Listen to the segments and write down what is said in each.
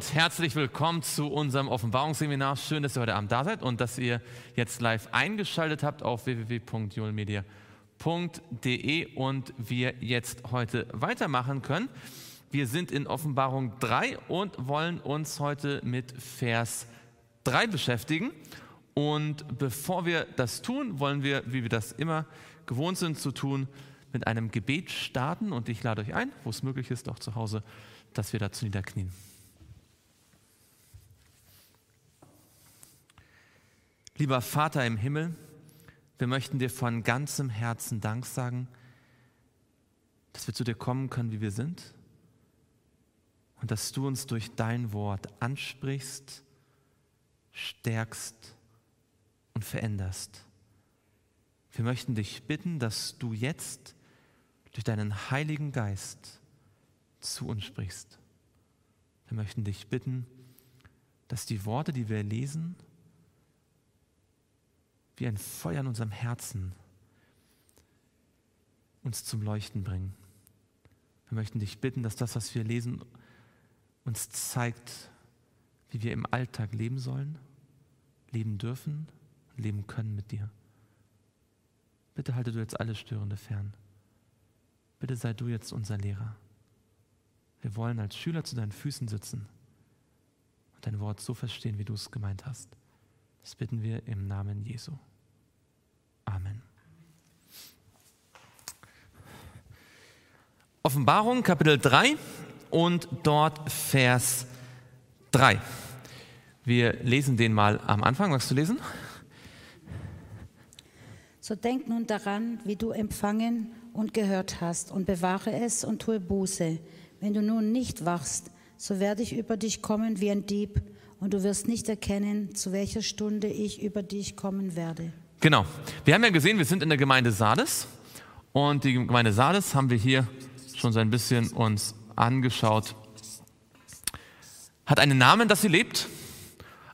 Und herzlich willkommen zu unserem Offenbarungsseminar. Schön, dass ihr heute Abend da seid und dass ihr jetzt live eingeschaltet habt auf www.julmedia.de und wir jetzt heute weitermachen können. Wir sind in Offenbarung 3 und wollen uns heute mit Vers 3 beschäftigen. Und bevor wir das tun, wollen wir, wie wir das immer gewohnt sind zu tun, mit einem Gebet starten. Und ich lade euch ein, wo es möglich ist, auch zu Hause, dass wir dazu niederknien. Lieber Vater im Himmel, wir möchten dir von ganzem Herzen Dank sagen, dass wir zu dir kommen können, wie wir sind und dass du uns durch dein Wort ansprichst, stärkst und veränderst. Wir möchten dich bitten, dass du jetzt durch deinen Heiligen Geist zu uns sprichst. Wir möchten dich bitten, dass die Worte, die wir lesen, wie ein Feuer in unserem Herzen uns zum Leuchten bringen. Wir möchten dich bitten, dass das, was wir lesen, uns zeigt, wie wir im Alltag leben sollen, leben dürfen leben können mit dir. Bitte halte du jetzt alle Störende fern. Bitte sei du jetzt unser Lehrer. Wir wollen als Schüler zu deinen Füßen sitzen und dein Wort so verstehen, wie du es gemeint hast. Das bitten wir im Namen Jesu. Amen. Offenbarung Kapitel 3 und dort Vers 3. Wir lesen den mal am Anfang. Magst du lesen? So denk nun daran, wie du empfangen und gehört hast, und bewahre es und tue Buße. Wenn du nun nicht wachst, so werde ich über dich kommen wie ein Dieb, und du wirst nicht erkennen, zu welcher Stunde ich über dich kommen werde. Genau. Wir haben ja gesehen, wir sind in der Gemeinde Sardes und die Gemeinde Sardes haben wir hier schon so ein bisschen uns angeschaut. Hat einen Namen, dass sie lebt,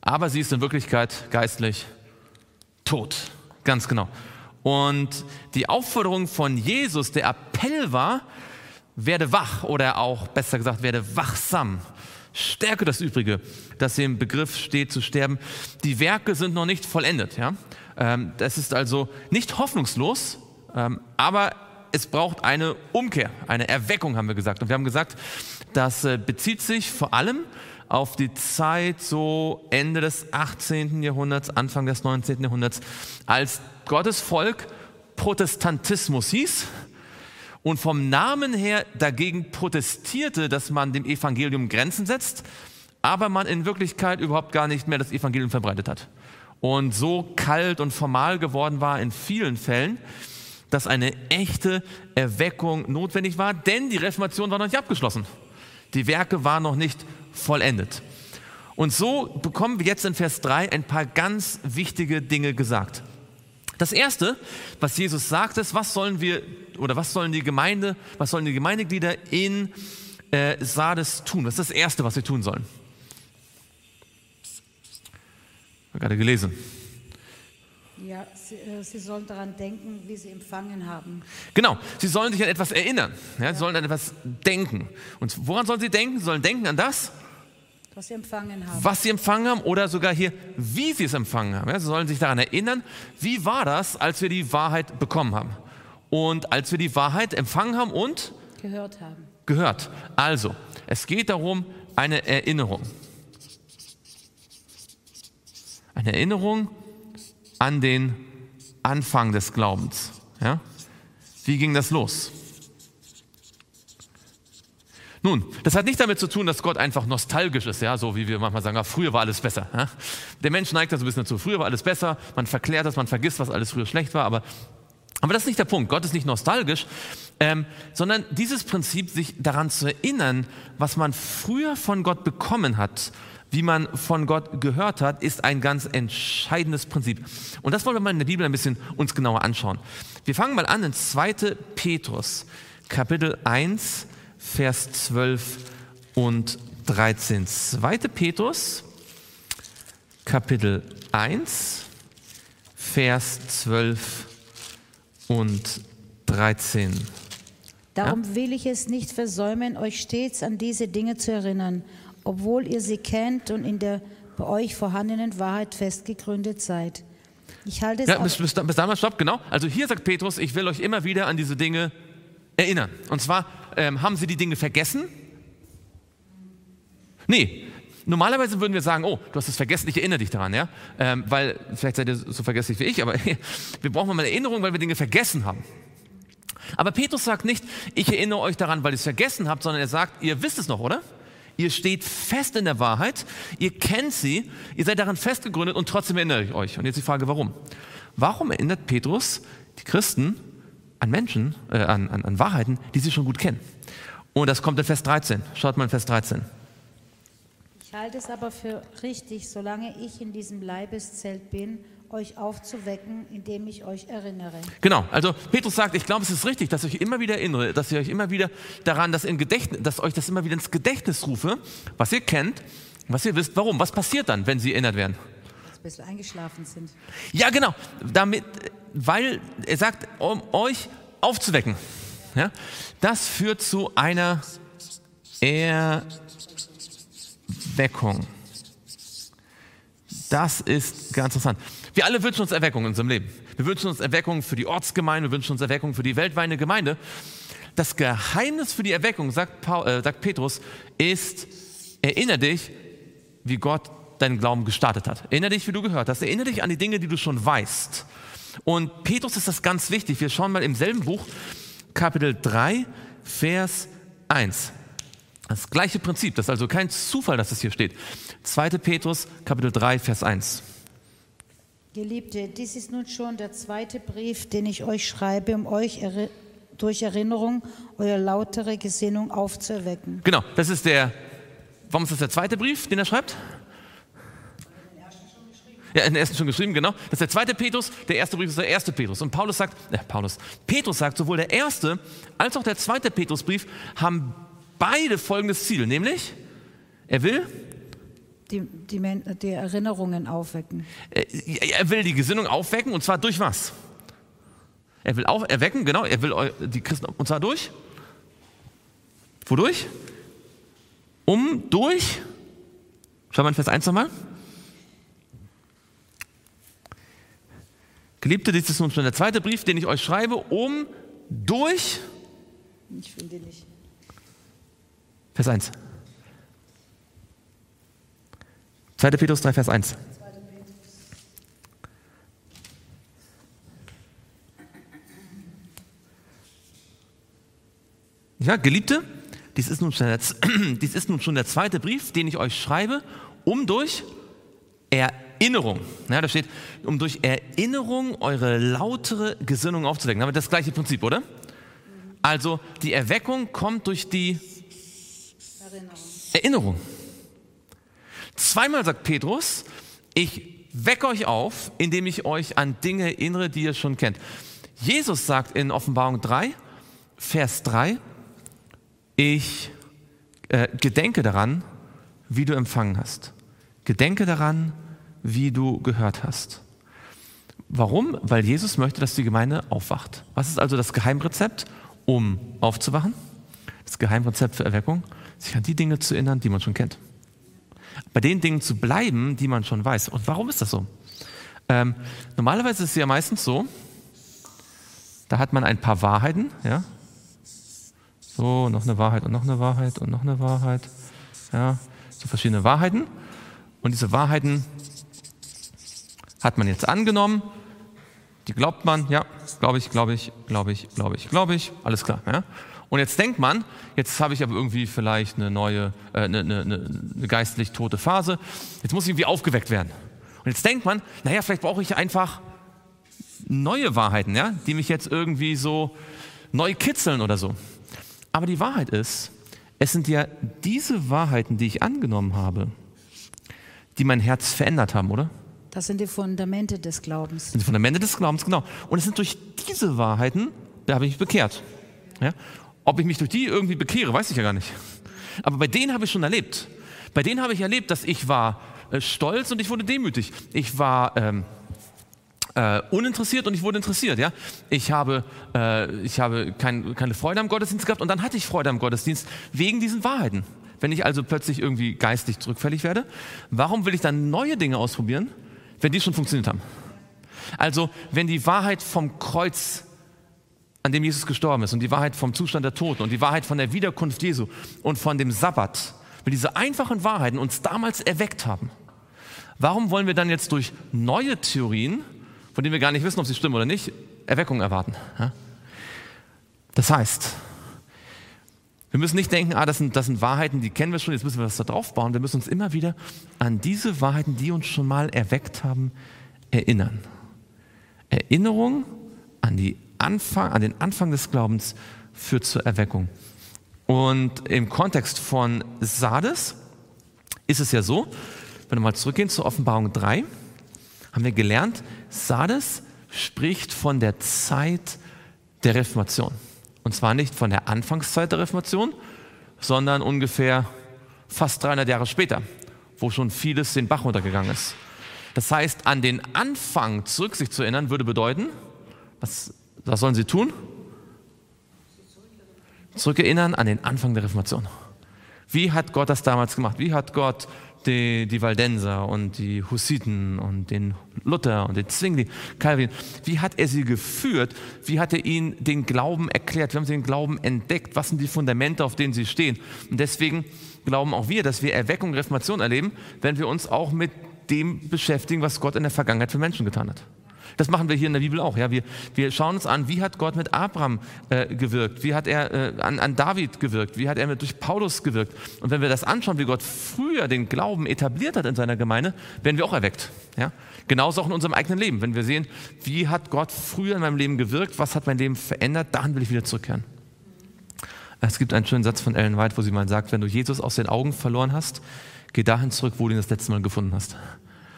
aber sie ist in Wirklichkeit geistlich tot. Ganz genau. Und die Aufforderung von Jesus, der Appell war, werde wach oder auch besser gesagt, werde wachsam. Stärke das Übrige, das im Begriff steht zu sterben. Die Werke sind noch nicht vollendet. Ja? Ähm, das ist also nicht hoffnungslos, ähm, aber es braucht eine Umkehr, eine Erweckung, haben wir gesagt. Und wir haben gesagt, das äh, bezieht sich vor allem auf die Zeit so Ende des 18. Jahrhunderts, Anfang des 19. Jahrhunderts, als Gottes Volk Protestantismus hieß und vom Namen her dagegen protestierte, dass man dem Evangelium Grenzen setzt, aber man in Wirklichkeit überhaupt gar nicht mehr das Evangelium verbreitet hat und so kalt und formal geworden war in vielen Fällen, dass eine echte Erweckung notwendig war, denn die Reformation war noch nicht abgeschlossen. Die Werke waren noch nicht vollendet. Und so bekommen wir jetzt in Vers 3 ein paar ganz wichtige Dinge gesagt. Das erste, was Jesus sagt, ist, was sollen wir oder was sollen die Gemeinde, was sollen die Gemeindeglieder in äh, Sardes tun? Das ist das erste, was sie tun sollen. Gerade gelesen. Ja, sie, äh, sie, sollen daran denken, wie sie empfangen haben. Genau, sie sollen sich an etwas erinnern. Ja, sie sollen an etwas denken. Und woran sollen sie denken? Sie sollen denken an das, was sie empfangen haben. Was sie empfangen haben oder sogar hier, wie sie es empfangen haben. Ja, sie sollen sich daran erinnern, wie war das, als wir die Wahrheit bekommen haben. Und als wir die Wahrheit empfangen haben und gehört haben. Gehört. Also, es geht darum, eine Erinnerung. Eine Erinnerung an den Anfang des Glaubens. Ja? Wie ging das los? Nun, das hat nicht damit zu tun, dass Gott einfach nostalgisch ist, ja, so wie wir manchmal sagen, ah, früher war alles besser. Ja? Der Mensch neigt da so ein bisschen dazu, früher war alles besser, man verklärt das, man vergisst, was alles früher schlecht war, aber, aber das ist nicht der Punkt. Gott ist nicht nostalgisch, ähm, sondern dieses Prinzip, sich daran zu erinnern, was man früher von Gott bekommen hat, wie man von Gott gehört hat, ist ein ganz entscheidendes Prinzip. Und das wollen wir mal in der Bibel ein bisschen uns genauer anschauen. Wir fangen mal an in 2. Petrus, Kapitel 1, Vers 12 und 13. 2. Petrus, Kapitel 1, Vers 12 und 13. Darum ja? will ich es nicht versäumen, euch stets an diese Dinge zu erinnern obwohl ihr sie kennt und in der bei euch vorhandenen Wahrheit festgegründet seid. Ich halte es Ja, bis, bis, bis damals, stopp, genau. Also hier sagt Petrus, ich will euch immer wieder an diese Dinge erinnern. Und zwar, ähm, haben sie die Dinge vergessen? Nee. Normalerweise würden wir sagen, oh, du hast es vergessen, ich erinnere dich daran, ja? Ähm, weil, vielleicht seid ihr so vergesslich wie ich, aber wir brauchen mal Erinnerung, weil wir Dinge vergessen haben. Aber Petrus sagt nicht, ich erinnere euch daran, weil ihr es vergessen habt, sondern er sagt, ihr wisst es noch, oder? Ihr steht fest in der Wahrheit, ihr kennt sie, ihr seid daran festgegründet und trotzdem erinnere ich euch. Und jetzt die Frage, warum? Warum erinnert Petrus die Christen an Menschen, äh, an, an, an Wahrheiten, die sie schon gut kennen? Und das kommt in Vers 13. Schaut mal in Vers 13. Ich halte es aber für richtig, solange ich in diesem Leibeszelt bin, euch aufzuwecken, indem ich euch erinnere. Genau, also Petrus sagt, ich glaube, es ist richtig, dass ich euch immer wieder erinnere, dass ich euch immer wieder daran, dass, in Gedächtnis, dass euch das immer wieder ins Gedächtnis rufe, was ihr kennt, was ihr wisst. Warum? Was passiert dann, wenn sie erinnert werden? Dass ein bisschen eingeschlafen sind. Ja, genau, damit, weil er sagt, um euch aufzuwecken. Ja? Das führt zu einer Erweckung. Das ist ganz interessant. Wir alle wünschen uns Erweckung in unserem Leben. Wir wünschen uns Erweckung für die Ortsgemeinde, wir wünschen uns Erweckung für die weltweite Gemeinde. Das Geheimnis für die Erweckung, sagt, Paul, äh, sagt Petrus, ist, erinnere dich, wie Gott deinen Glauben gestartet hat. Erinnere dich, wie du gehört hast. Erinnere dich an die Dinge, die du schon weißt. Und Petrus ist das ganz wichtig. Wir schauen mal im selben Buch, Kapitel 3, Vers 1. Das gleiche Prinzip, das ist also kein Zufall, dass es hier steht. 2. Petrus, Kapitel 3, Vers 1. Geliebte, dies ist nun schon der zweite Brief, den ich euch schreibe, um euch erri- durch Erinnerung eure lautere Gesinnung aufzuerwecken. Genau, das ist der, warum ist das der zweite Brief, den er schreibt? Ja, in den ersten schon geschrieben, genau. Das ist der zweite Petrus, der erste Brief ist der erste Petrus. Und Paulus sagt, äh, Paulus, Petrus sagt, sowohl der erste als auch der zweite Petrusbrief haben beide folgendes Ziel, nämlich, er will, Die, die, die Erinnerungen aufwecken. äh, er will die Gesinnung aufwecken und zwar durch was? Er will auf, erwecken, genau, er will eu- die Christen, und zwar durch? Wodurch? Um, durch? Schau mal in Vers 1 nochmal. Geliebte, dies ist nun schon der zweite Brief, den ich euch schreibe, um durch Ich finde nicht. Vers 1. 2. Petrus 3, Vers 1. Ja, Geliebte, dies ist, nun schon der, dies ist nun schon der zweite Brief, den ich euch schreibe, um durch Erinnerung, ja, da steht, um durch Erinnerung eure lautere Gesinnung aufzudecken. Aber das gleiche Prinzip, oder? Also die Erweckung kommt durch die Erinnerung. Zweimal sagt Petrus, ich wecke euch auf, indem ich euch an Dinge erinnere, die ihr schon kennt. Jesus sagt in Offenbarung 3, Vers 3, ich äh, gedenke daran, wie du empfangen hast. Gedenke daran, wie du gehört hast. Warum? Weil Jesus möchte, dass die Gemeinde aufwacht. Was ist also das Geheimrezept, um aufzuwachen? Das Geheimrezept für Erweckung? Sich an die Dinge zu erinnern, die man schon kennt. Bei den Dingen zu bleiben, die man schon weiß. Und warum ist das so? Ähm, normalerweise ist es ja meistens so, da hat man ein paar Wahrheiten, ja. So, noch eine Wahrheit und noch eine Wahrheit und noch eine Wahrheit. Ja, so verschiedene Wahrheiten. Und diese Wahrheiten hat man jetzt angenommen. Die glaubt man, ja, glaube ich, glaube ich, glaube ich, glaube ich, glaube ich, alles klar. Ja? Und jetzt denkt man, jetzt habe ich aber irgendwie vielleicht eine neue, äh, eine, eine, eine geistlich tote Phase. Jetzt muss ich irgendwie aufgeweckt werden. Und jetzt denkt man, naja, vielleicht brauche ich einfach neue Wahrheiten, ja, die mich jetzt irgendwie so neu kitzeln oder so. Aber die Wahrheit ist, es sind ja diese Wahrheiten, die ich angenommen habe, die mein Herz verändert haben, oder? Das sind die Fundamente des Glaubens. Das sind die Fundamente des Glaubens, genau. Und es sind durch diese Wahrheiten, da habe ich mich bekehrt. Ja? Ob ich mich durch die irgendwie bekehre, weiß ich ja gar nicht. Aber bei denen habe ich schon erlebt. Bei denen habe ich erlebt, dass ich war äh, stolz und ich wurde demütig. Ich war ähm, äh, uninteressiert und ich wurde interessiert. Ja? Ich habe, äh, ich habe kein, keine Freude am Gottesdienst gehabt und dann hatte ich Freude am Gottesdienst wegen diesen Wahrheiten. wenn ich also plötzlich irgendwie geistig zurückfällig werde? Warum will ich dann neue Dinge ausprobieren, wenn die schon funktioniert haben? Also, wenn die Wahrheit vom Kreuz, an dem Jesus gestorben ist, und die Wahrheit vom Zustand der Toten und die Wahrheit von der Wiederkunft Jesu und von dem Sabbat, wenn diese einfachen Wahrheiten uns damals erweckt haben, warum wollen wir dann jetzt durch neue Theorien, von denen wir gar nicht wissen, ob sie stimmen oder nicht, Erweckung erwarten? Das heißt, wir müssen nicht denken, ah, das sind, das sind Wahrheiten, die kennen wir schon, jetzt müssen wir das da drauf bauen. Wir müssen uns immer wieder an diese Wahrheiten, die uns schon mal erweckt haben, erinnern. Erinnerung an, die Anfang, an den Anfang des Glaubens führt zur Erweckung. Und im Kontext von Sardes ist es ja so, wenn wir mal zurückgehen zur Offenbarung 3, haben wir gelernt, Sardes spricht von der Zeit der Reformation. Und zwar nicht von der Anfangszeit der Reformation, sondern ungefähr fast 300 Jahre später, wo schon vieles den Bach runtergegangen ist. Das heißt, an den Anfang zurück sich zu erinnern, würde bedeuten, was, was sollen sie tun? Zurückerinnern an den Anfang der Reformation. Wie hat Gott das damals gemacht? Wie hat Gott die, die Waldenser und die Hussiten und den Luther und den Zwingli, Calvin, wie hat er sie geführt? Wie hat er ihnen den Glauben erklärt? Wie haben sie den Glauben entdeckt? Was sind die Fundamente, auf denen sie stehen? Und deswegen glauben auch wir, dass wir Erweckung, Reformation erleben, wenn wir uns auch mit dem beschäftigen, was Gott in der Vergangenheit für Menschen getan hat. Das machen wir hier in der Bibel auch. Ja? Wir, wir schauen uns an, wie hat Gott mit Abraham äh, gewirkt, wie hat er äh, an, an David gewirkt, wie hat er mit, durch Paulus gewirkt. Und wenn wir das anschauen, wie Gott früher den Glauben etabliert hat in seiner Gemeinde, werden wir auch erweckt. Ja? Genauso auch in unserem eigenen Leben. Wenn wir sehen, wie hat Gott früher in meinem Leben gewirkt, was hat mein Leben verändert, dahin will ich wieder zurückkehren. Es gibt einen schönen Satz von Ellen White, wo sie mal sagt, wenn du Jesus aus den Augen verloren hast, geh dahin zurück, wo du ihn das letzte Mal gefunden hast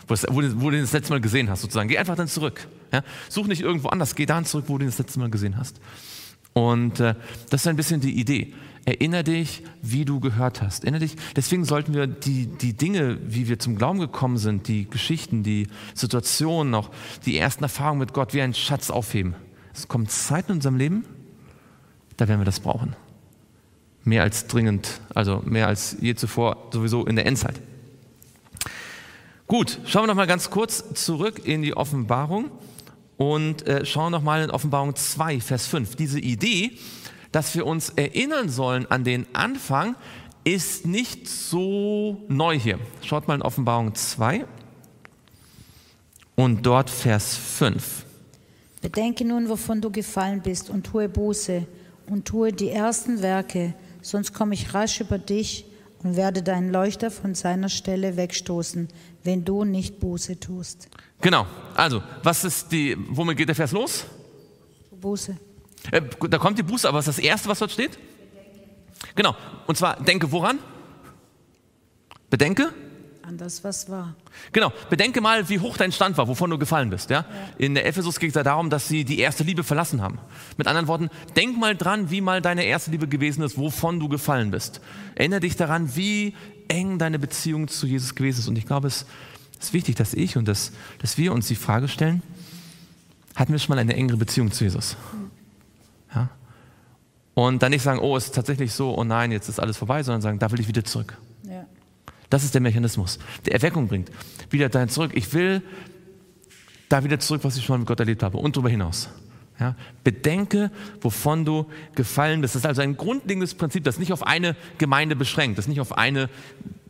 wo, das, wo, wo, du das letzte Mal gesehen hast, sozusagen. Geh einfach dann zurück. Ja? Such nicht irgendwo anders, geh dahin zurück, wo du das letzte Mal gesehen hast. Und äh, das ist ein bisschen die Idee. Erinner dich, wie du gehört hast. Erinner dich. Deswegen sollten wir die, die Dinge, wie wir zum Glauben gekommen sind, die Geschichten, die Situationen, auch die ersten Erfahrungen mit Gott, wie einen Schatz aufheben. Es kommen Zeiten in unserem Leben, da werden wir das brauchen. Mehr als dringend, also mehr als je zuvor, sowieso in der Endzeit. Gut, schauen wir noch mal ganz kurz zurück in die Offenbarung und äh, schauen noch mal in Offenbarung 2, Vers 5. Diese Idee, dass wir uns erinnern sollen an den Anfang, ist nicht so neu hier. Schaut mal in Offenbarung 2 und dort Vers 5. Bedenke nun, wovon du gefallen bist und tue Buße und tue die ersten Werke, sonst komme ich rasch über dich und werde deinen Leuchter von seiner Stelle wegstoßen, wenn du nicht Buße tust. Genau. Also, was ist die, womit geht der Vers los? Buße. Äh, da kommt die Buße, aber was ist das Erste, was dort steht? Genau. Und zwar, denke woran? Bedenke? An das, was war. Genau. Bedenke mal, wie hoch dein Stand war, wovon du gefallen bist. Ja? ja. In der Ephesus geht es ja darum, dass sie die erste Liebe verlassen haben. Mit anderen Worten, denk mal dran, wie mal deine erste Liebe gewesen ist, wovon du gefallen bist. Erinnere dich daran, wie eng deine Beziehung zu Jesus gewesen ist. Und ich glaube, es ist wichtig, dass ich und dass, dass wir uns die Frage stellen, hatten wir schon mal eine engere Beziehung zu Jesus? Ja? Und dann nicht sagen, oh, es ist tatsächlich so, oh nein, jetzt ist alles vorbei, sondern sagen, da will ich wieder zurück. Das ist der Mechanismus, der Erweckung bringt. Wieder dahin zurück. Ich will da wieder zurück, was ich schon mit Gott erlebt habe und darüber hinaus. Ja, bedenke, wovon du gefallen bist. Das ist also ein grundlegendes Prinzip, das nicht auf eine Gemeinde beschränkt, das nicht auf, eine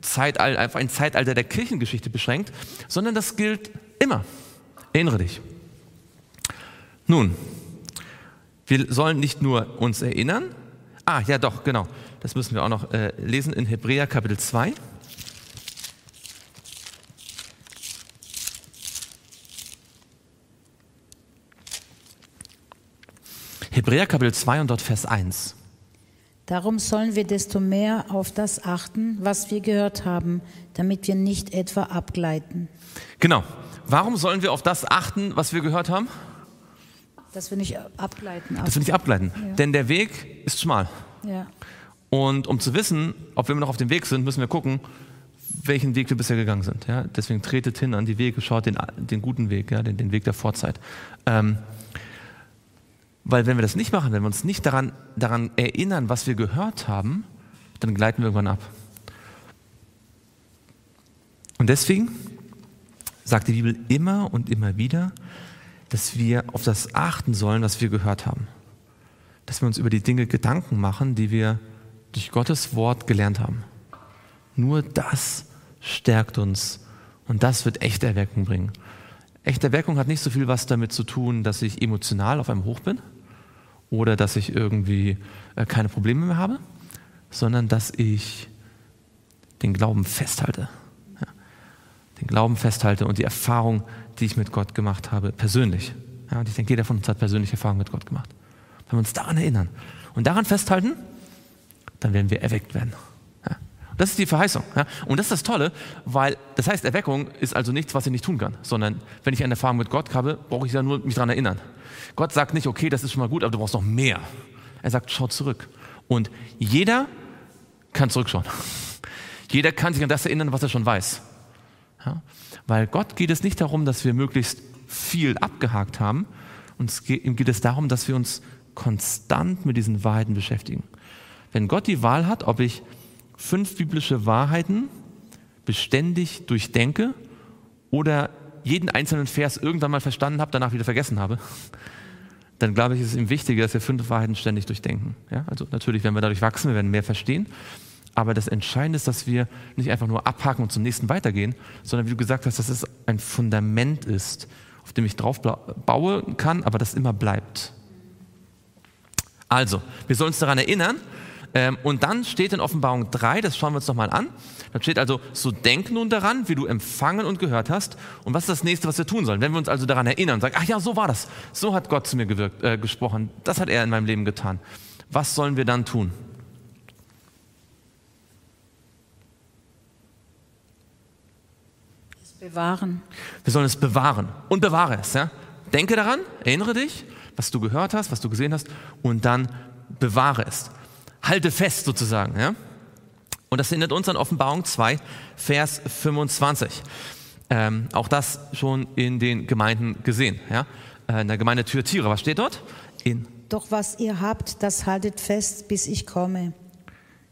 Zeitalter, auf ein Zeitalter der Kirchengeschichte beschränkt, sondern das gilt immer. Erinnere dich. Nun, wir sollen nicht nur uns erinnern, ah ja doch, genau, das müssen wir auch noch äh, lesen in Hebräer Kapitel 2. Hebräer Kapitel 2 und dort Vers 1. Darum sollen wir desto mehr auf das achten, was wir gehört haben, damit wir nicht etwa abgleiten. Genau. Warum sollen wir auf das achten, was wir gehört haben? Dass wir nicht abgleiten. Dass wir nicht abgleiten. Ja. Denn der Weg ist schmal. Ja. Und um zu wissen, ob wir noch auf dem Weg sind, müssen wir gucken, welchen Weg wir bisher gegangen sind. Ja? Deswegen tretet hin an die Wege, schaut den, den guten Weg, ja? den, den Weg der Vorzeit. Ähm, weil wenn wir das nicht machen, wenn wir uns nicht daran, daran erinnern, was wir gehört haben, dann gleiten wir irgendwann ab. Und deswegen sagt die Bibel immer und immer wieder, dass wir auf das achten sollen, was wir gehört haben. Dass wir uns über die Dinge Gedanken machen, die wir durch Gottes Wort gelernt haben. Nur das stärkt uns und das wird echte Erweckung bringen. Echte Erweckung hat nicht so viel was damit zu tun, dass ich emotional auf einem Hoch bin oder dass ich irgendwie äh, keine Probleme mehr habe, sondern dass ich den Glauben festhalte. Den Glauben festhalte und die Erfahrung, die ich mit Gott gemacht habe, persönlich. Und ich denke, jeder von uns hat persönliche Erfahrungen mit Gott gemacht. Wenn wir uns daran erinnern und daran festhalten, dann werden wir erweckt werden. Das ist die Verheißung. Ja. Und das ist das Tolle, weil das heißt, Erweckung ist also nichts, was ich nicht tun kann, sondern wenn ich eine Erfahrung mit Gott habe, brauche ich ja nur mich daran erinnern. Gott sagt nicht, okay, das ist schon mal gut, aber du brauchst noch mehr. Er sagt, schau zurück. Und jeder kann zurückschauen. Jeder kann sich an das erinnern, was er schon weiß. Ja? Weil Gott geht es nicht darum, dass wir möglichst viel abgehakt haben. Uns geht, ihm geht es darum, dass wir uns konstant mit diesen Wahrheiten beschäftigen. Wenn Gott die Wahl hat, ob ich fünf biblische Wahrheiten beständig durchdenke oder jeden einzelnen Vers irgendwann mal verstanden habe, danach wieder vergessen habe, dann glaube ich, ist es ihm wichtiger, dass wir fünf Wahrheiten ständig durchdenken. Ja? Also natürlich werden wir dadurch wachsen, wir werden mehr verstehen. Aber das Entscheidende ist, dass wir nicht einfach nur abhaken und zum nächsten weitergehen, sondern wie du gesagt hast, dass es ein Fundament ist, auf dem ich drauf bauen kann, aber das immer bleibt. Also, wir sollen uns daran erinnern. Ähm, und dann steht in Offenbarung 3, das schauen wir uns nochmal an, da steht also, so denk nun daran, wie du empfangen und gehört hast. Und was ist das nächste, was wir tun sollen? Wenn wir uns also daran erinnern und sagen, ach ja, so war das. So hat Gott zu mir gewirkt, äh, gesprochen. Das hat er in meinem Leben getan. Was sollen wir dann tun? Es bewahren. Wir sollen es bewahren und bewahre es. Ja? Denke daran, erinnere dich, was du gehört hast, was du gesehen hast und dann bewahre es. Halte fest sozusagen. Ja? Und das erinnert uns an Offenbarung 2, Vers 25. Ähm, auch das schon in den Gemeinden gesehen. Ja? Äh, in der Gemeinde Thyatira, was steht dort? In Doch was ihr habt, das haltet fest, bis ich komme.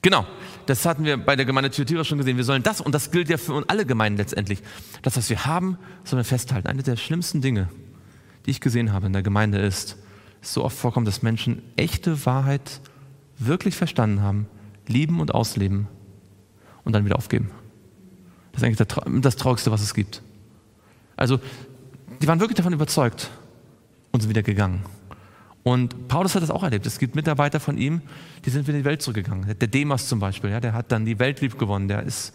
Genau, das hatten wir bei der Gemeinde Thyatira schon gesehen. Wir sollen das, und das gilt ja für alle Gemeinden letztendlich, das, was wir haben, sollen wir festhalten. Eine der schlimmsten Dinge, die ich gesehen habe in der Gemeinde ist, ist so oft vorkommt, dass Menschen echte Wahrheit wirklich verstanden haben, lieben und ausleben und dann wieder aufgeben. Das ist eigentlich das Traurigste, was es gibt. Also, die waren wirklich davon überzeugt und sind wieder gegangen. Und Paulus hat das auch erlebt. Es gibt Mitarbeiter von ihm, die sind wieder in die Welt zurückgegangen. Der Demas zum Beispiel, ja, der hat dann die Welt lieb gewonnen, der ist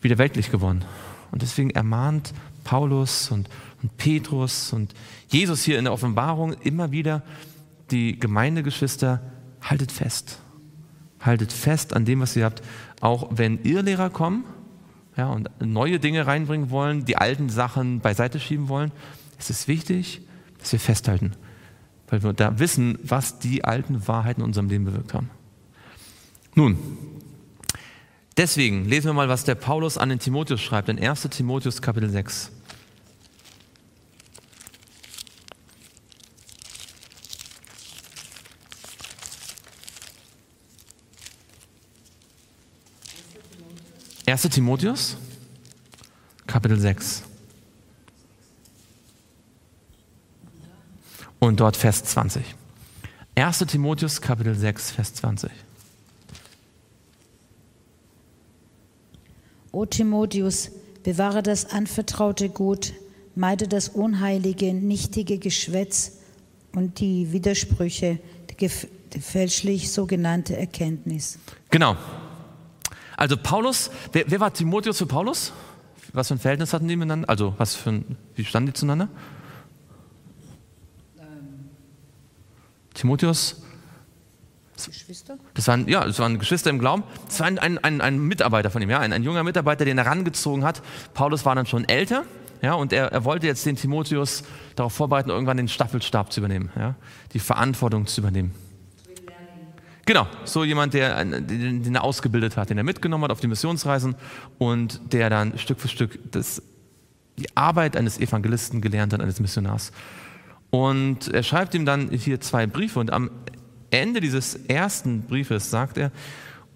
wieder weltlich geworden. Und deswegen ermahnt Paulus und, und Petrus und Jesus hier in der Offenbarung immer wieder die Gemeindegeschwister, haltet fest. Haltet fest an dem, was ihr habt auch wenn Irrlehrer kommen ja, und neue Dinge reinbringen wollen, die alten Sachen beiseite schieben wollen, ist es wichtig, dass wir festhalten, weil wir da wissen, was die alten Wahrheiten in unserem Leben bewirkt haben. Nun, deswegen lesen wir mal, was der Paulus an den Timotheus schreibt, in 1 Timotheus Kapitel 6. 1. Timotheus, Kapitel 6. Und dort Vers 20. 1. Timotheus, Kapitel 6, Vers 20. O Timotheus, bewahre das anvertraute Gut, meide das unheilige, nichtige Geschwätz und die Widersprüche, die, fälschlich sogenannte Erkenntnis. Genau, also Paulus, wer, wer, war Timotheus für Paulus? Was für ein Verhältnis hatten die miteinander? Also was für ein, wie standen die zueinander? Ähm. Timotheus? Geschwister? Das waren, ja, das waren Geschwister im Glauben. Das war ein, ein, ein, ein Mitarbeiter von ihm, ja, ein, ein, junger Mitarbeiter, den er herangezogen hat. Paulus war dann schon älter, ja, und er, er wollte jetzt den Timotheus darauf vorbereiten, irgendwann den Staffelstab zu übernehmen, ja, die Verantwortung zu übernehmen. Genau, so jemand, der äh, den er ausgebildet hat, den er mitgenommen hat auf die Missionsreisen und der dann Stück für Stück das, die Arbeit eines Evangelisten gelernt hat, eines Missionars. Und er schreibt ihm dann hier zwei Briefe und am Ende dieses ersten Briefes sagt er,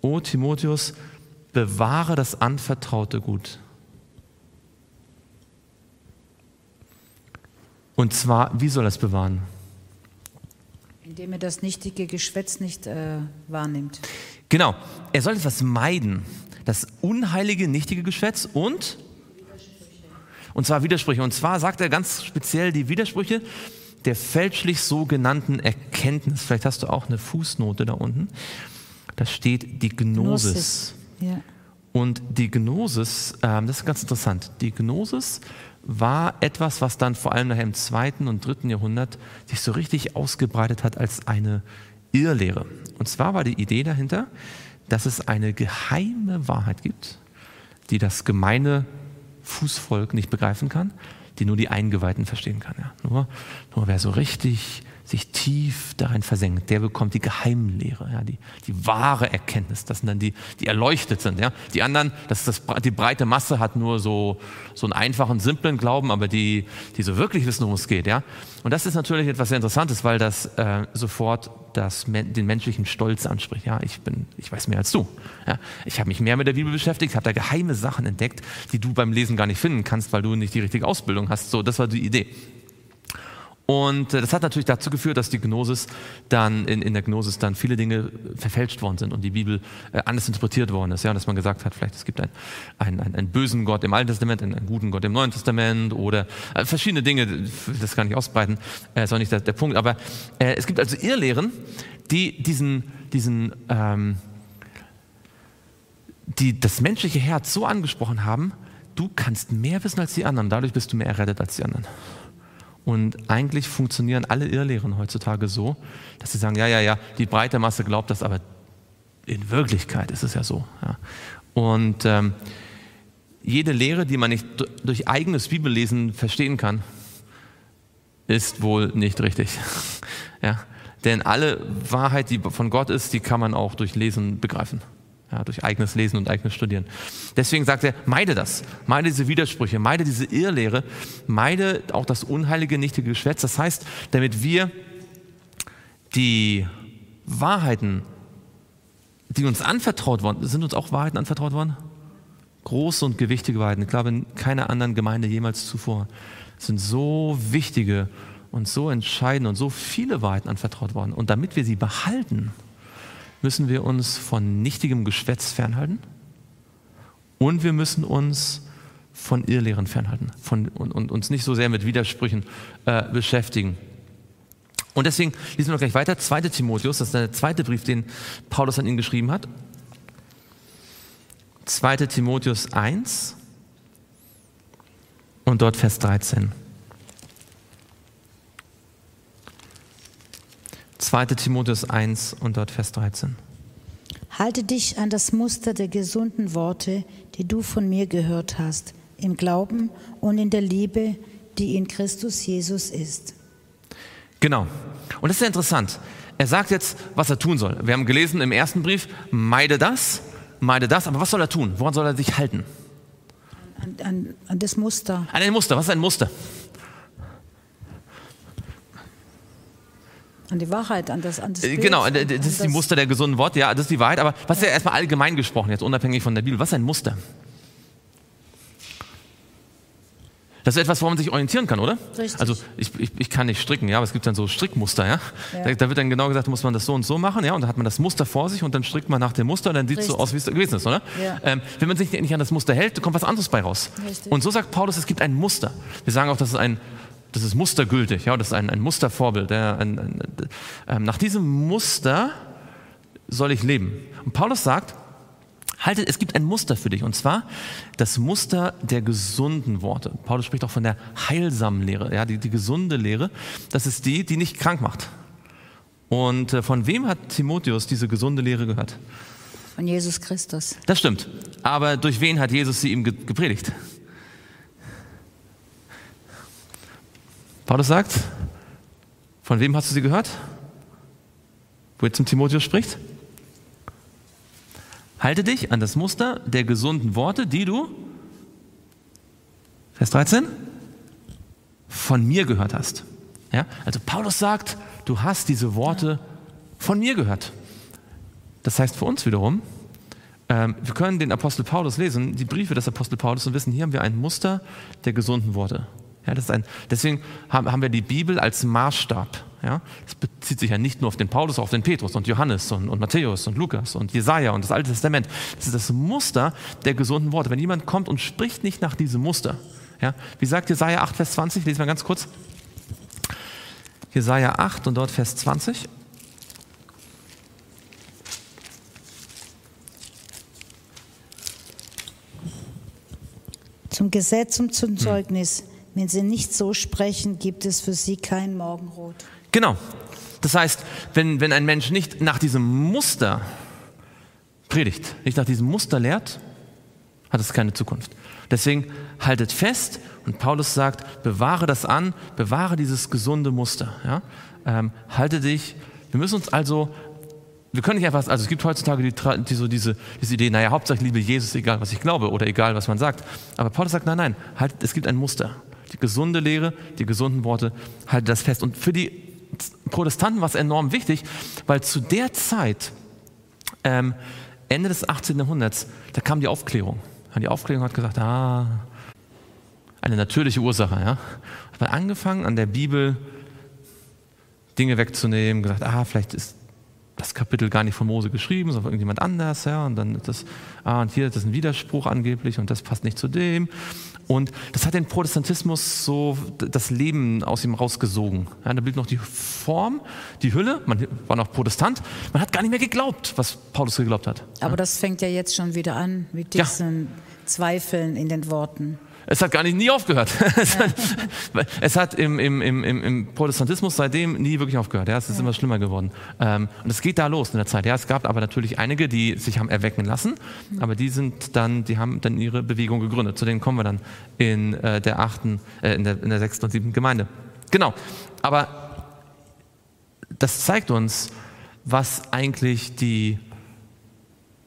O Timotheus, bewahre das anvertraute Gut. Und zwar, wie soll er es bewahren? Indem er das nichtige Geschwätz nicht äh, wahrnimmt. Genau, er soll etwas meiden. Das unheilige, nichtige Geschwätz und? Und zwar Widersprüche. Und zwar sagt er ganz speziell die Widersprüche der fälschlich sogenannten Erkenntnis. Vielleicht hast du auch eine Fußnote da unten. Da steht die Gnosis. Gnosis. Ja. Und die Gnosis, ähm, das ist ganz interessant. Die Gnosis war etwas, was dann vor allem nachher im zweiten und dritten Jahrhundert sich so richtig ausgebreitet hat als eine Irrlehre. Und zwar war die Idee dahinter, dass es eine geheime Wahrheit gibt, die das gemeine Fußvolk nicht begreifen kann, die nur die Eingeweihten verstehen kann. Ja. Nur, nur wer so richtig sich tief darin versenkt, der bekommt die Geheimlehre, ja, die, die wahre Erkenntnis. Das sind dann die, die erleuchtet sind. Ja. Die anderen, das das, die breite Masse hat nur so, so einen einfachen, simplen Glauben, aber die, die so wirklich wissen, worum es geht. Ja. Und das ist natürlich etwas sehr Interessantes, weil das äh, sofort das, den menschlichen Stolz anspricht. Ja, ich, bin, ich weiß mehr als du. Ja. Ich habe mich mehr mit der Bibel beschäftigt, habe da geheime Sachen entdeckt, die du beim Lesen gar nicht finden kannst, weil du nicht die richtige Ausbildung hast. So, das war die Idee. Und äh, das hat natürlich dazu geführt, dass die Gnosis dann in, in der Gnosis dann viele Dinge verfälscht worden sind und die Bibel äh, anders interpretiert worden ist. Ja, und dass man gesagt hat, vielleicht es gibt einen, einen, einen, bösen Gott im Alten Testament, einen, einen, guten Gott im Neuen Testament oder äh, verschiedene Dinge, das kann ich ausbreiten, äh, ist auch nicht der, der Punkt. Aber äh, es gibt also Irrlehren, die diesen, diesen ähm, die das menschliche Herz so angesprochen haben, du kannst mehr wissen als die anderen, dadurch bist du mehr errettet als die anderen. Und eigentlich funktionieren alle Irrlehren heutzutage so, dass sie sagen, ja, ja, ja, die breite Masse glaubt das, aber in Wirklichkeit ist es ja so. Ja. Und ähm, jede Lehre, die man nicht durch eigenes Bibellesen verstehen kann, ist wohl nicht richtig. ja. Denn alle Wahrheit, die von Gott ist, die kann man auch durch Lesen begreifen ja, durch eigenes Lesen und eigenes Studieren. Deswegen sagt er, meide das, meide diese Widersprüche, meide diese Irrlehre, meide auch das unheilige, nichtige Geschwätz. Das heißt, damit wir die Wahrheiten, die uns anvertraut worden, sind uns auch Wahrheiten anvertraut worden? Große und gewichtige Wahrheiten. Ich glaube, in keiner anderen Gemeinde jemals zuvor sind so wichtige und so entscheidende und so viele Wahrheiten anvertraut worden. Und damit wir sie behalten, müssen wir uns von nichtigem Geschwätz fernhalten und wir müssen uns von Irrlehren fernhalten von, und, und uns nicht so sehr mit Widersprüchen äh, beschäftigen. Und deswegen lesen wir noch gleich weiter. 2. Timotheus, das ist der zweite Brief, den Paulus an ihn geschrieben hat. 2. Timotheus 1 und dort Vers 13. 2. Timotheus 1 und dort Vers 13. Halte dich an das Muster der gesunden Worte, die du von mir gehört hast, im Glauben und in der Liebe, die in Christus Jesus ist. Genau. Und das ist sehr interessant. Er sagt jetzt, was er tun soll. Wir haben gelesen im ersten Brief, meide das, meide das, aber was soll er tun? Woran soll er sich halten? An, an, an das Muster. An ein Muster. Was ist ein Muster? An die Wahrheit, an das, an das äh, Bild, Genau, das ist die Muster der gesunden Worte, ja, das ist die Wahrheit. Aber was ist ja erstmal allgemein gesprochen, jetzt unabhängig von der Bibel, was ist ein Muster? Das ist etwas, woran man sich orientieren kann, oder? Richtig. Also ich, ich, ich, kann nicht stricken, ja, aber es gibt dann so Strickmuster, ja? ja. Da, da, wird dann genau gesagt, muss man das so und so machen, ja, und dann hat man das Muster vor sich und dann strickt man nach dem Muster und dann sieht es so aus, wie es gewesen ist, oder? Ja. Ähm, wenn man sich nicht an das Muster hält, kommt was anderes bei raus. Richtig. Und so sagt Paulus, es gibt ein Muster. Wir sagen auch, dass es ein das ist mustergültig, ja, das ist ein, ein Mustervorbild. Ja, ein, ein, ähm, nach diesem Muster soll ich leben. Und Paulus sagt, haltet, es gibt ein Muster für dich, und zwar das Muster der gesunden Worte. Paulus spricht auch von der heilsamen Lehre, ja, die, die gesunde Lehre. Das ist die, die nicht krank macht. Und äh, von wem hat Timotheus diese gesunde Lehre gehört? Von Jesus Christus. Das stimmt. Aber durch wen hat Jesus sie ihm gepredigt? Paulus sagt, von wem hast du sie gehört? Wo er zum Timotheus spricht? Halte dich an das Muster der gesunden Worte, die du, Vers 13, von mir gehört hast. Ja? Also Paulus sagt, du hast diese Worte von mir gehört. Das heißt für uns wiederum, ähm, wir können den Apostel Paulus lesen, die Briefe des Apostel Paulus und wissen, hier haben wir ein Muster der gesunden Worte. Ja, das ist ein, deswegen haben wir die Bibel als Maßstab. Ja? Das bezieht sich ja nicht nur auf den Paulus, auch auf den Petrus und Johannes und, und Matthäus und Lukas und Jesaja und das Alte Testament. Das ist das Muster der gesunden Worte. Wenn jemand kommt und spricht nicht nach diesem Muster, ja? wie sagt Jesaja 8, Vers 20, lesen wir ganz kurz. Jesaja 8 und dort Vers 20. Zum Gesetz und zum Zeugnis. Wenn sie nicht so sprechen, gibt es für sie kein Morgenrot. Genau. Das heißt, wenn, wenn ein Mensch nicht nach diesem Muster predigt, nicht nach diesem Muster lehrt, hat es keine Zukunft. Deswegen haltet fest und Paulus sagt, bewahre das an, bewahre dieses gesunde Muster. Ja? Ähm, halte dich, wir müssen uns also, wir können nicht einfach, also es gibt heutzutage die, die, so diese, diese Idee, naja, Hauptsache liebe Jesus, egal was ich glaube oder egal was man sagt. Aber Paulus sagt, nein, nein, halt, es gibt ein Muster. Die gesunde Lehre, die gesunden Worte, halte das fest. Und für die Protestanten war es enorm wichtig, weil zu der Zeit, ähm, Ende des 18. Jahrhunderts, da kam die Aufklärung. Die Aufklärung hat gesagt, ah, eine natürliche Ursache. Ja? Hat man angefangen, an der Bibel Dinge wegzunehmen, gesagt, ah, vielleicht ist das Kapitel gar nicht von Mose geschrieben, sondern von irgendjemand anders, ja, und dann ist das, ah, und hier ist das ein Widerspruch angeblich und das passt nicht zu dem. Und das hat den Protestantismus so das Leben aus ihm rausgesogen. Ja, da blieb noch die Form, die Hülle, man war noch Protestant, man hat gar nicht mehr geglaubt, was Paulus geglaubt hat. Aber ja. das fängt ja jetzt schon wieder an mit diesen ja. Zweifeln in den Worten. Es hat gar nicht nie aufgehört. Es hat, es hat im, im, im, im, Protestantismus seitdem nie wirklich aufgehört. Ja, es ist ja. immer schlimmer geworden. Ähm, und es geht da los in der Zeit. Ja, es gab aber natürlich einige, die sich haben erwecken lassen, mhm. aber die sind dann, die haben dann ihre Bewegung gegründet. Zu denen kommen wir dann in äh, der achten, äh, in, der, in der sechsten und siebten Gemeinde. Genau. Aber das zeigt uns, was eigentlich die,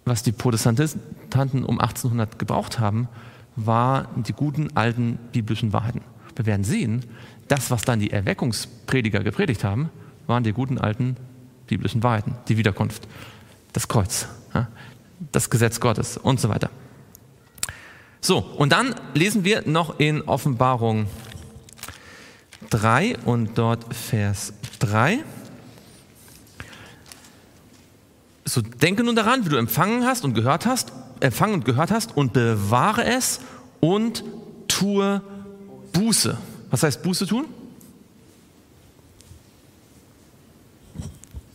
was die Protestanten um 1800 gebraucht haben, waren die guten alten biblischen Wahrheiten. Wir werden sehen, das, was dann die Erweckungsprediger gepredigt haben, waren die guten alten biblischen Wahrheiten, die Wiederkunft, das Kreuz, das Gesetz Gottes und so weiter. So, und dann lesen wir noch in Offenbarung 3 und dort Vers 3. So denke nun daran, wie du empfangen hast und gehört hast empfangen und gehört hast und bewahre es und tue Buße. Was heißt Buße tun?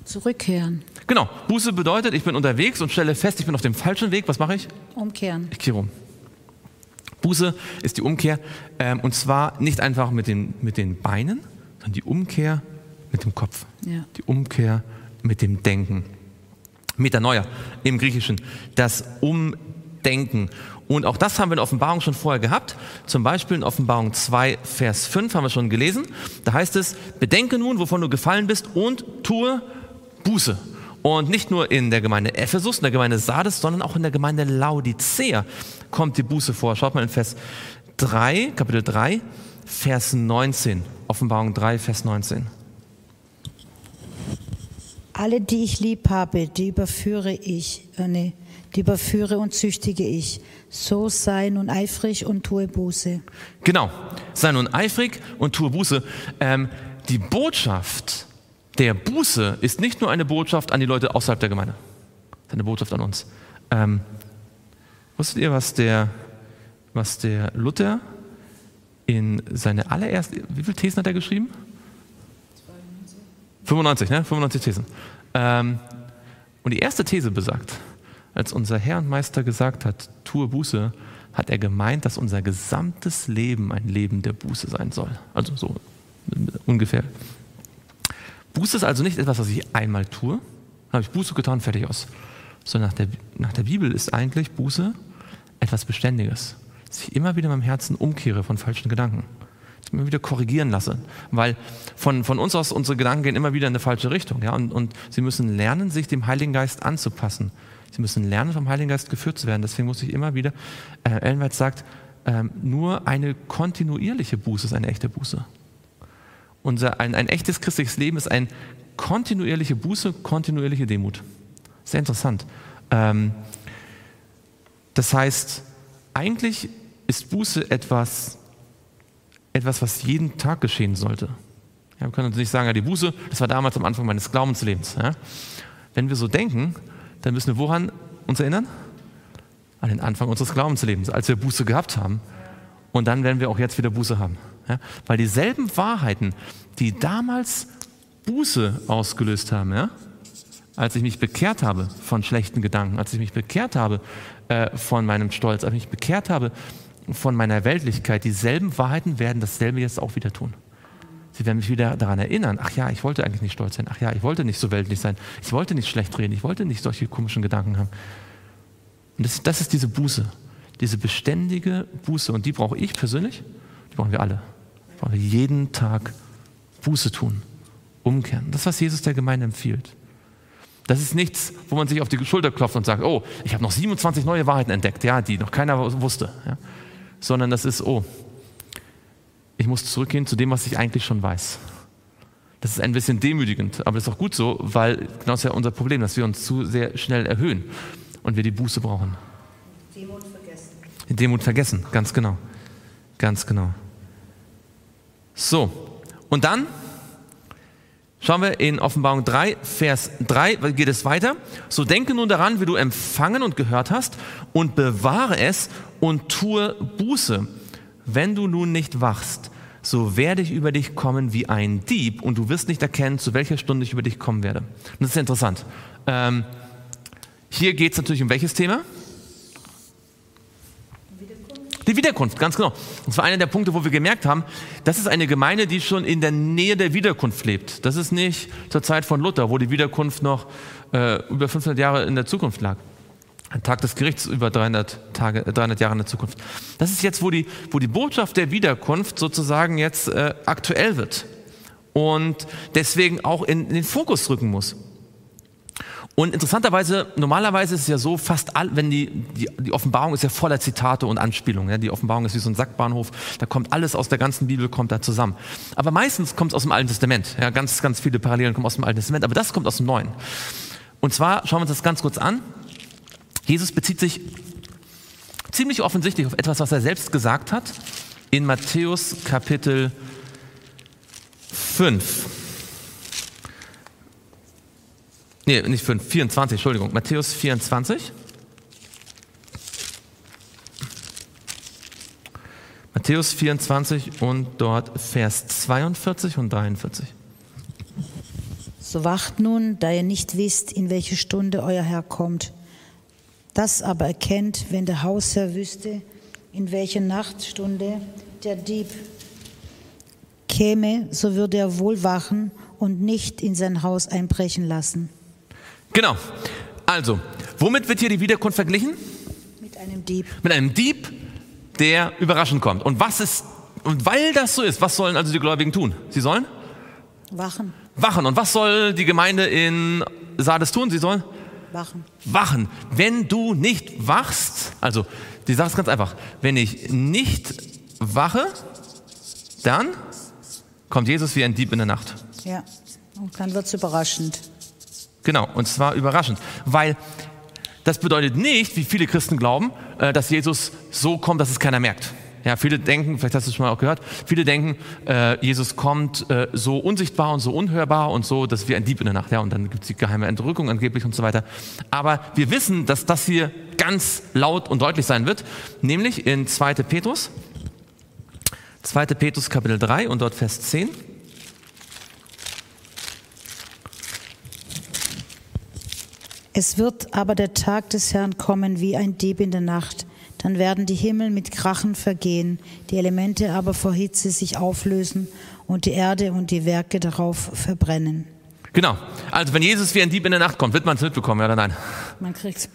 Zurückkehren. Genau. Buße bedeutet, ich bin unterwegs und stelle fest, ich bin auf dem falschen Weg. Was mache ich? Umkehren. Ich kehre um. Buße ist die Umkehr ähm, und zwar nicht einfach mit den, mit den Beinen, sondern die Umkehr mit dem Kopf. Ja. Die Umkehr mit dem Denken. Metanoia im Griechischen, das Umdenken. Und auch das haben wir in Offenbarung schon vorher gehabt. Zum Beispiel in Offenbarung 2, Vers 5 haben wir schon gelesen. Da heißt es, bedenke nun, wovon du gefallen bist und tue Buße. Und nicht nur in der Gemeinde Ephesus, in der Gemeinde Sardes, sondern auch in der Gemeinde Laodicea kommt die Buße vor. Schaut mal in Vers 3, Kapitel 3, Vers 19. Offenbarung 3, Vers 19. Alle, die ich lieb habe, die überführe ich, äh, nee, die überführe und züchtige ich. So sei nun eifrig und tue Buße. Genau, sei nun eifrig und tue Buße. Ähm, die Botschaft der Buße ist nicht nur eine Botschaft an die Leute außerhalb der Gemeinde, es ist eine Botschaft an uns. Ähm, wusstet ihr, was der, was der Luther in seine allererste, wie viele Thesen hat er geschrieben? 95, ne? 95 Thesen. Ähm, und die erste These besagt, als unser Herr und Meister gesagt hat, tue Buße, hat er gemeint, dass unser gesamtes Leben ein Leben der Buße sein soll. Also so ungefähr. Buße ist also nicht etwas, was ich einmal tue, dann habe ich Buße getan, fertig aus. Sondern nach der, nach der Bibel ist eigentlich Buße etwas Beständiges, dass ich immer wieder in meinem Herzen umkehre von falschen Gedanken immer wieder korrigieren lasse. Weil von, von uns aus unsere Gedanken gehen immer wieder in eine falsche Richtung. Ja? Und, und sie müssen lernen, sich dem Heiligen Geist anzupassen. Sie müssen lernen, vom Heiligen Geist geführt zu werden. Deswegen muss ich immer wieder, äh, Ellen sagt, äh, nur eine kontinuierliche Buße ist eine echte Buße. Unser, ein, ein echtes christliches Leben ist eine kontinuierliche Buße, kontinuierliche Demut. Sehr interessant. Ähm, das heißt, eigentlich ist Buße etwas etwas, was jeden Tag geschehen sollte. Ja, wir können uns nicht sagen, ja, die Buße, das war damals am Anfang meines Glaubenslebens. Ja. Wenn wir so denken, dann müssen wir woran uns erinnern? An den Anfang unseres Glaubenslebens, als wir Buße gehabt haben. Und dann werden wir auch jetzt wieder Buße haben. Ja. Weil dieselben Wahrheiten, die damals Buße ausgelöst haben, ja, als ich mich bekehrt habe von schlechten Gedanken, als ich mich bekehrt habe äh, von meinem Stolz, als ich mich bekehrt habe von meiner Weltlichkeit, dieselben Wahrheiten werden dasselbe jetzt auch wieder tun. Sie werden mich wieder daran erinnern, ach ja, ich wollte eigentlich nicht stolz sein, ach ja, ich wollte nicht so weltlich sein, ich wollte nicht schlecht reden, ich wollte nicht solche komischen Gedanken haben. Und das, das ist diese Buße, diese beständige Buße. Und die brauche ich persönlich, die brauchen wir alle. Die brauchen wir jeden Tag Buße tun, umkehren. Das, was Jesus der Gemeinde empfiehlt. Das ist nichts, wo man sich auf die Schulter klopft und sagt, oh, ich habe noch 27 neue Wahrheiten entdeckt, ja, die noch keiner wusste. Ja. Sondern das ist, oh, ich muss zurückgehen zu dem, was ich eigentlich schon weiß. Das ist ein bisschen demütigend, aber das ist auch gut so, weil genau das ist ja unser Problem, dass wir uns zu sehr schnell erhöhen und wir die Buße brauchen. Demut vergessen. Demut vergessen, ganz genau. Ganz genau. So, und dann Schauen wir in Offenbarung 3, Vers 3, geht es weiter. So denke nun daran, wie du empfangen und gehört hast und bewahre es und tue Buße. Wenn du nun nicht wachst, so werde ich über dich kommen wie ein Dieb und du wirst nicht erkennen, zu welcher Stunde ich über dich kommen werde. Und das ist interessant. Ähm, hier geht es natürlich um welches Thema? Die Wiederkunft, ganz genau. Das war einer der Punkte, wo wir gemerkt haben, das ist eine Gemeinde, die schon in der Nähe der Wiederkunft lebt. Das ist nicht zur Zeit von Luther, wo die Wiederkunft noch äh, über 500 Jahre in der Zukunft lag. Ein Tag des Gerichts über 300, Tage, 300 Jahre in der Zukunft. Das ist jetzt, wo die, wo die Botschaft der Wiederkunft sozusagen jetzt äh, aktuell wird und deswegen auch in, in den Fokus rücken muss. Und interessanterweise, normalerweise ist es ja so, fast all, wenn die, die, die Offenbarung ist ja voller Zitate und Anspielungen. Ja? Die Offenbarung ist wie so ein Sackbahnhof, da kommt alles aus der ganzen Bibel, kommt da zusammen. Aber meistens kommt es aus dem Alten Testament. Ja? Ganz, ganz viele Parallelen kommen aus dem Alten Testament, aber das kommt aus dem Neuen. Und zwar schauen wir uns das ganz kurz an. Jesus bezieht sich ziemlich offensichtlich auf etwas, was er selbst gesagt hat in Matthäus Kapitel 5. Nee, nicht 5, 24, Entschuldigung. Matthäus 24. Matthäus 24 und dort Vers 42 und 43. So wacht nun, da ihr nicht wisst, in welche Stunde euer Herr kommt. Das aber erkennt, wenn der Hausherr wüsste, in welche Nachtstunde der Dieb käme, so würde er wohl wachen und nicht in sein Haus einbrechen lassen. Genau. Also, womit wird hier die Wiederkunft verglichen? Mit einem Dieb. Mit einem Dieb, der überraschend kommt. Und was ist, und weil das so ist, was sollen also die Gläubigen tun? Sie sollen? Wachen. Wachen. Und was soll die Gemeinde in Sardes tun? Sie sollen? Wachen. Wachen. Wenn du nicht wachst, also die Sache ist ganz einfach, wenn ich nicht wache, dann kommt Jesus wie ein Dieb in der Nacht. Ja, und dann wird es überraschend. Genau, und zwar überraschend, weil das bedeutet nicht, wie viele Christen glauben, äh, dass Jesus so kommt, dass es keiner merkt. Ja, viele denken, vielleicht hast du es schon mal auch gehört, viele denken, äh, Jesus kommt äh, so unsichtbar und so unhörbar und so, dass wir ein Dieb in der Nacht, ja, und dann gibt es die geheime Entrückung angeblich und so weiter. Aber wir wissen, dass das hier ganz laut und deutlich sein wird, nämlich in 2. Petrus, 2. Petrus Kapitel 3 und dort Vers 10. Es wird aber der Tag des Herrn kommen wie ein Dieb in der Nacht. Dann werden die Himmel mit Krachen vergehen, die Elemente aber vor Hitze sich auflösen und die Erde und die Werke darauf verbrennen. Genau. Also wenn Jesus wie ein Dieb in der Nacht kommt, wird man es mitbekommen, ja oder nein? Man kriegt es.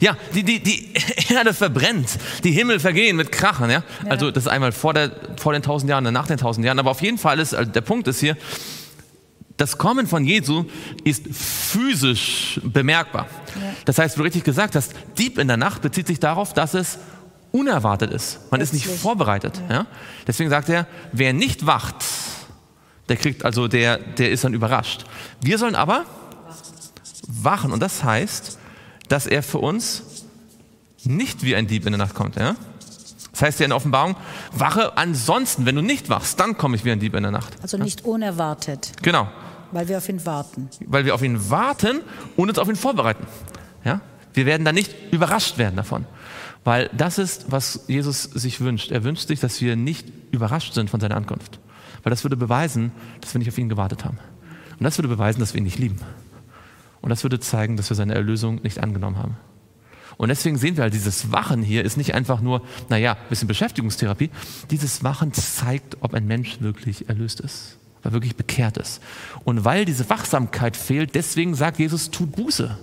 Ja, die, die, die Erde verbrennt, die Himmel vergehen mit Krachen, ja? ja. Also das ist einmal vor, der, vor den tausend Jahren nach den tausend Jahren. Aber auf jeden Fall ist, also der Punkt ist hier, das Kommen von Jesu ist physisch bemerkbar. Das heißt, wie du richtig gesagt hast, Dieb in der Nacht bezieht sich darauf, dass es unerwartet ist. Man Plötzlich. ist nicht vorbereitet. Ja. Ja? Deswegen sagt er, wer nicht wacht, der kriegt also, der, der ist dann überrascht. Wir sollen aber wachen. Und das heißt, dass er für uns nicht wie ein Dieb in der Nacht kommt. Ja? Das heißt ja in der Offenbarung, wache ansonsten, wenn du nicht wachst, dann komme ich wie ein Dieb in der Nacht. Also nicht unerwartet, Genau, weil wir auf ihn warten. weil wir auf ihn warten und uns auf ihn vorbereiten. Ja? Wir werden dann nicht überrascht werden davon. Weil das ist, was Jesus sich wünscht. Er wünscht sich, dass wir nicht überrascht sind von seiner Ankunft. Weil das würde beweisen, dass wir nicht auf ihn gewartet haben. Und das würde beweisen, dass wir ihn nicht lieben. Und das würde zeigen, dass wir seine Erlösung nicht angenommen haben. Und deswegen sehen wir halt, dieses Wachen hier ist nicht einfach nur, naja, ein bisschen Beschäftigungstherapie. Dieses Wachen zeigt, ob ein Mensch wirklich erlöst ist, er wirklich bekehrt ist. Und weil diese Wachsamkeit fehlt, deswegen sagt Jesus, tut Buße.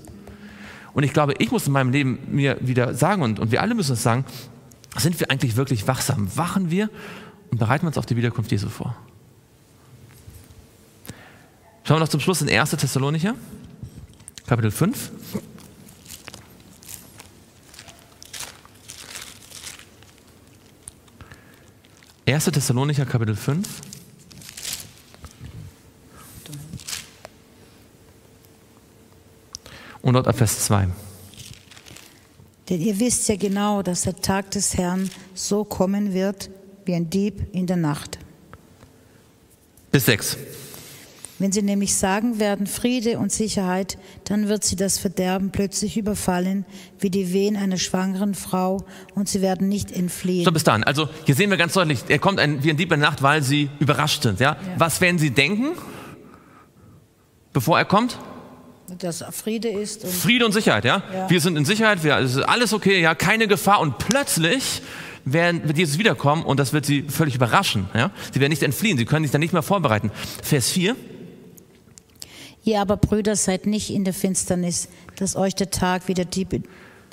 Und ich glaube, ich muss in meinem Leben mir wieder sagen, und, und wir alle müssen es sagen, sind wir eigentlich wirklich wachsam? Wachen wir und bereiten wir uns auf die Wiederkunft Jesu vor? Schauen wir noch zum Schluss in 1. Thessalonicher, Kapitel 5. Erste Thessalonicher Kapitel 5. Und dort ab Vers 2. Denn ihr wisst ja genau, dass der Tag des Herrn so kommen wird wie ein Dieb in der Nacht. Bis 6. Wenn sie nämlich sagen werden Friede und Sicherheit, dann wird sie das Verderben plötzlich überfallen, wie die Wehen einer schwangeren Frau, und sie werden nicht entfliehen. So, bis dahin. Also hier sehen wir ganz deutlich, er kommt ein, wie ein Dieb in der Nacht, weil sie überrascht sind. Ja? Was werden sie denken, bevor er kommt? Dass Friede ist und Friede und Sicherheit, ja? Ja. Wir sind in Sicherheit, wir, es ist alles okay, ja, keine Gefahr. Und plötzlich werden, wird Jesus wiederkommen und das wird sie völlig überraschen. Ja? Sie werden nicht entfliehen, sie können sich dann nicht mehr vorbereiten. Vers 4. Ihr aber Brüder seid nicht in der Finsternis, dass euch der Tag wie der Dieb,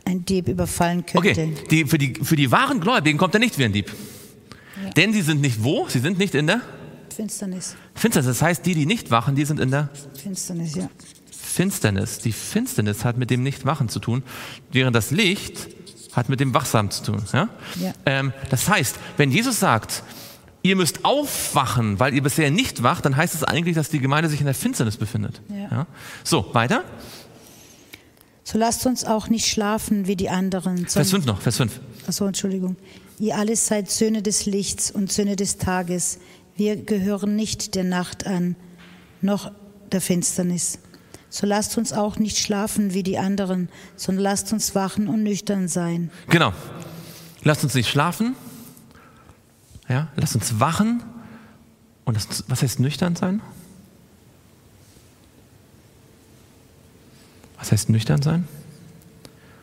ein Dieb überfallen könnte. Okay, die, für, die, für die wahren Gläubigen kommt er nicht wie ein Dieb. Denn sie sind nicht wo? Sie sind nicht in der Finsternis, Finsternis. Das heißt, die, die nicht wachen, die sind in der Finsternis, ja. Finsternis. Die Finsternis hat mit dem Nichtwachen zu tun, während das Licht hat mit dem Wachsam zu tun. Ja? Ja. Ähm, das heißt, wenn Jesus sagt, ihr müsst aufwachen, weil ihr bisher nicht wacht, dann heißt es eigentlich, dass die Gemeinde sich in der Finsternis befindet. Ja. So, weiter. So lasst uns auch nicht schlafen wie die anderen. Vers sondern- 5 noch, Vers 5. Achso, Entschuldigung. Ihr alle seid Söhne des Lichts und Söhne des Tages. Wir gehören nicht der Nacht an, noch der Finsternis. So lasst uns auch nicht schlafen wie die anderen, sondern lasst uns wachen und nüchtern sein. Genau. Lasst uns nicht schlafen. Ja, lasst uns wachen. Und das, was heißt nüchtern sein? Was heißt nüchtern sein?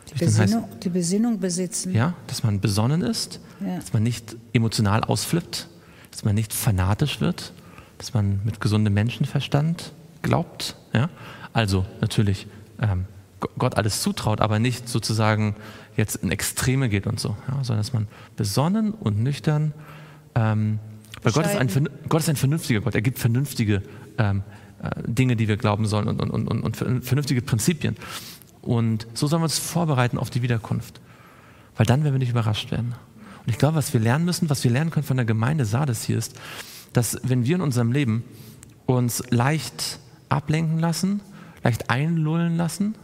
Die Nüchtern heißt, Besinnung, die Besinnung besitzen. ja, dass man besonnen ist, Ja. dass man nicht emotional ausflippt, dass man nicht fanatisch wird, dass man mit gesundem Menschenverstand glaubt. Ja? Also natürlich ähm, Gott alles zutraut, aber nicht sozusagen jetzt in Extreme geht und so, ja? sondern dass man besonnen und nüchtern, ähm, weil Gott ist, ein, Gott ist ein vernünftiger Gott, er gibt vernünftige ähm, äh, Dinge, die wir glauben sollen und, und, und, und, und ver- vernünftige Prinzipien. Und so sollen wir uns vorbereiten auf die Wiederkunft. Weil dann werden wir nicht überrascht werden. Und ich glaube, was wir lernen müssen, was wir lernen können von der Gemeinde Sardes hier ist, dass wenn wir in unserem Leben uns leicht ablenken lassen, leicht einlullen lassen,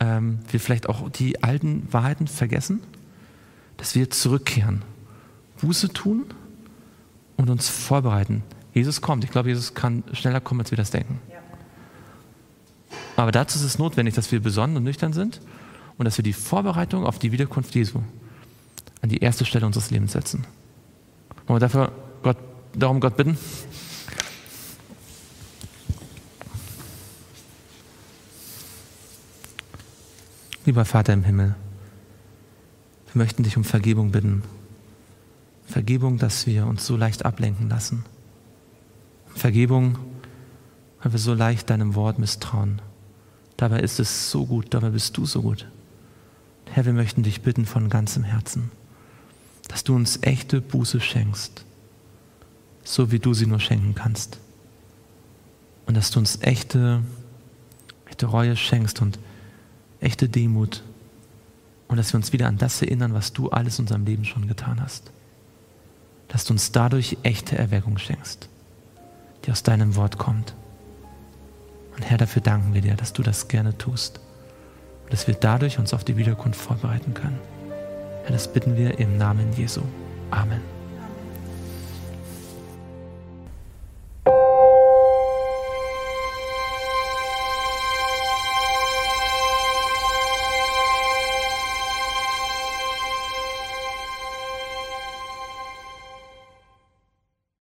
ähm, wir vielleicht auch die alten Wahrheiten vergessen, dass wir zurückkehren, Buße tun und uns vorbereiten. Jesus kommt. Ich glaube, Jesus kann schneller kommen, als wir das denken. Aber dazu ist es notwendig, dass wir besonnen und nüchtern sind und dass wir die Vorbereitung auf die Wiederkunft Jesu an die erste Stelle unseres Lebens setzen. Wollen wir dafür Gott, darum Gott bitten? Lieber Vater im Himmel, wir möchten dich um Vergebung bitten. Vergebung, dass wir uns so leicht ablenken lassen. Vergebung, weil wir so leicht deinem Wort misstrauen. Dabei ist es so gut, dabei bist du so gut. Herr, wir möchten dich bitten von ganzem Herzen, dass du uns echte Buße schenkst, so wie du sie nur schenken kannst. Und dass du uns echte, echte Reue schenkst und echte Demut. Und dass wir uns wieder an das erinnern, was du alles in unserem Leben schon getan hast. Dass du uns dadurch echte Erweckung schenkst, die aus deinem Wort kommt. Und Herr, dafür danken wir dir, dass du das gerne tust. Und dass wir dadurch uns auf die Wiederkunft vorbereiten können. Herr, das bitten wir im Namen Jesu. Amen.